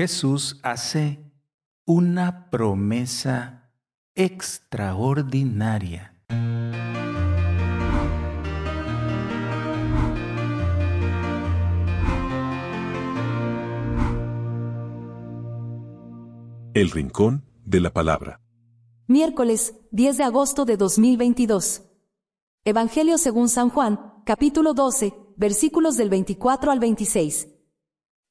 Jesús hace una promesa extraordinaria. El Rincón de la Palabra. Miércoles 10 de agosto de 2022. Evangelio según San Juan, capítulo 12, versículos del 24 al 26.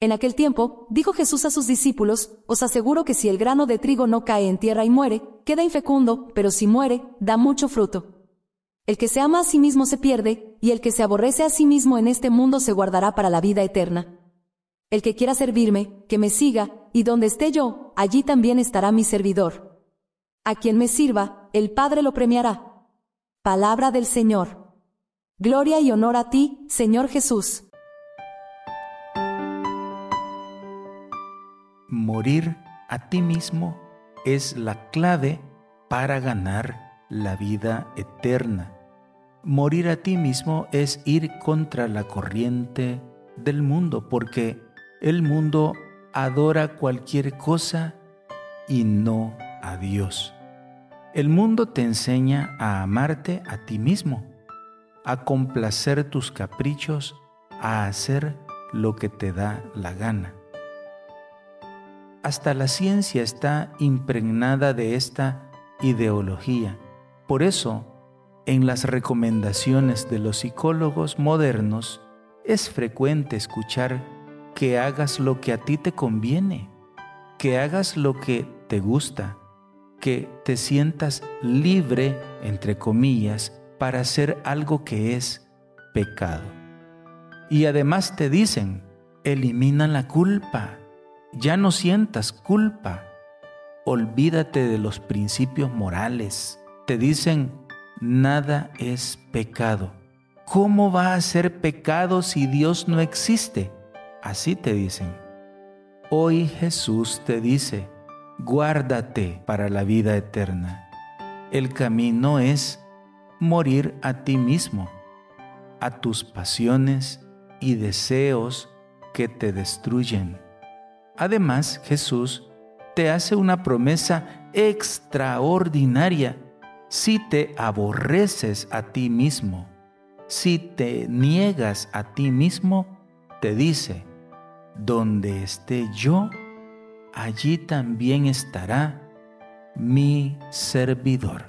En aquel tiempo, dijo Jesús a sus discípulos, Os aseguro que si el grano de trigo no cae en tierra y muere, queda infecundo, pero si muere, da mucho fruto. El que se ama a sí mismo se pierde, y el que se aborrece a sí mismo en este mundo se guardará para la vida eterna. El que quiera servirme, que me siga, y donde esté yo, allí también estará mi servidor. A quien me sirva, el Padre lo premiará. Palabra del Señor. Gloria y honor a ti, Señor Jesús. Morir a ti mismo es la clave para ganar la vida eterna. Morir a ti mismo es ir contra la corriente del mundo, porque el mundo adora cualquier cosa y no a Dios. El mundo te enseña a amarte a ti mismo, a complacer tus caprichos, a hacer lo que te da la gana. Hasta la ciencia está impregnada de esta ideología. Por eso, en las recomendaciones de los psicólogos modernos, es frecuente escuchar que hagas lo que a ti te conviene, que hagas lo que te gusta, que te sientas libre, entre comillas, para hacer algo que es pecado. Y además te dicen, elimina la culpa, ya no sientas culpa, olvídate de los principios morales. Te dicen, nada es pecado. ¿Cómo va a ser pecado si Dios no existe? Así te dicen. Hoy Jesús te dice, guárdate para la vida eterna. El camino es morir a ti mismo, a tus pasiones y deseos que te destruyen. Además, Jesús te hace una promesa extraordinaria si te aborreces a ti mismo, si te niegas a ti mismo, te dice, donde esté yo, allí también estará mi servidor.